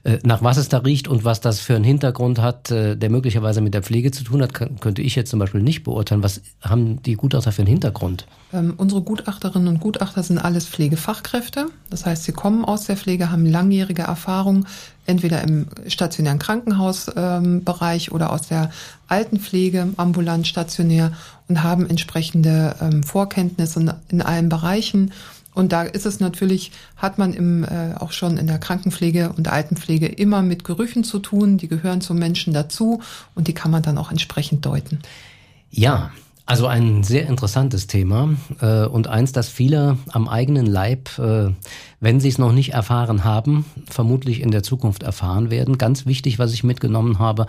Speaker 1: äh, nach was es da riecht und was das für einen Hintergrund hat, äh, der möglicherweise mit der Pflege zu tun hat, kann, könnte ich jetzt zum Beispiel nicht beurteilen. Was haben die Gutachter für einen Hintergrund?
Speaker 3: Ähm, unsere Gutachterinnen und Gutachter sind alles Pflegefachkräfte. Das heißt, sie kommen aus der Pflege, haben langjährige Erfahrung, entweder im stationären Krankenhausbereich ähm, oder aus der Altenpflege, ambulant, stationär und haben entsprechende ähm, Vorkenntnisse in, in allen Bereichen. Und da ist es natürlich, hat man im, äh, auch schon in der Krankenpflege und Altenpflege immer mit Gerüchen zu tun. Die gehören zum Menschen dazu und die kann man dann auch entsprechend deuten.
Speaker 1: Ja, also ein sehr interessantes Thema äh, und eins, das viele am eigenen Leib, äh, wenn sie es noch nicht erfahren haben, vermutlich in der Zukunft erfahren werden. Ganz wichtig, was ich mitgenommen habe,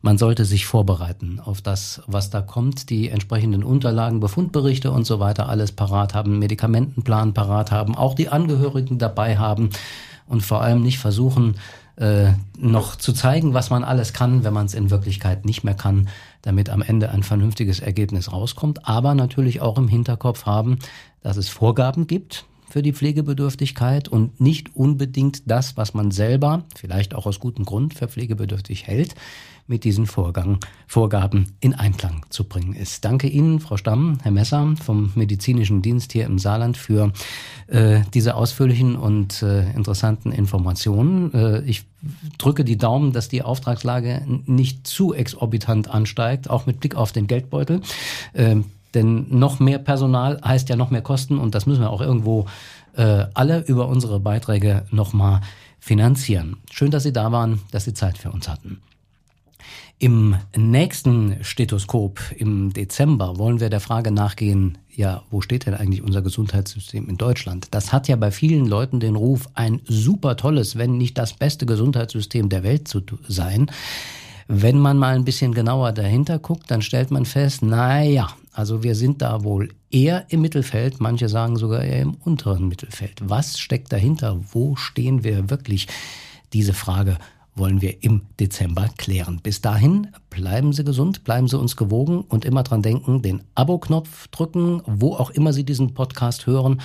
Speaker 1: man sollte sich vorbereiten auf das, was da kommt, die entsprechenden Unterlagen, Befundberichte und so weiter alles parat haben, Medikamentenplan parat haben, auch die Angehörigen dabei haben und vor allem nicht versuchen, äh, noch zu zeigen, was man alles kann, wenn man es in Wirklichkeit nicht mehr kann, damit am Ende ein vernünftiges Ergebnis rauskommt. Aber natürlich auch im Hinterkopf haben, dass es Vorgaben gibt für die Pflegebedürftigkeit und nicht unbedingt das, was man selber, vielleicht auch aus gutem Grund, für pflegebedürftig hält, mit diesen Vorgang, Vorgaben in Einklang zu bringen ist. Danke Ihnen, Frau Stamm, Herr Messer vom Medizinischen Dienst hier im Saarland für äh, diese ausführlichen und äh, interessanten Informationen. Äh, ich drücke die Daumen, dass die Auftragslage nicht zu exorbitant ansteigt, auch mit Blick auf den Geldbeutel. Äh, denn noch mehr Personal heißt ja noch mehr Kosten und das müssen wir auch irgendwo äh, alle über unsere Beiträge nochmal finanzieren. Schön, dass Sie da waren, dass Sie Zeit für uns hatten. Im nächsten Stethoskop im Dezember wollen wir der Frage nachgehen, ja, wo steht denn eigentlich unser Gesundheitssystem in Deutschland? Das hat ja bei vielen Leuten den Ruf, ein super tolles, wenn nicht das beste Gesundheitssystem der Welt zu sein. Wenn man mal ein bisschen genauer dahinter guckt, dann stellt man fest, na ja, also wir sind da wohl eher im Mittelfeld, manche sagen sogar eher im unteren Mittelfeld. Was steckt dahinter? Wo stehen wir wirklich? Diese Frage wollen wir im Dezember klären. Bis dahin bleiben Sie gesund, bleiben Sie uns gewogen und immer dran denken, den Abo-Knopf drücken, wo auch immer Sie diesen Podcast hören,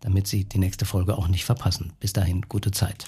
Speaker 1: damit Sie die nächste Folge auch nicht verpassen. Bis dahin, gute Zeit.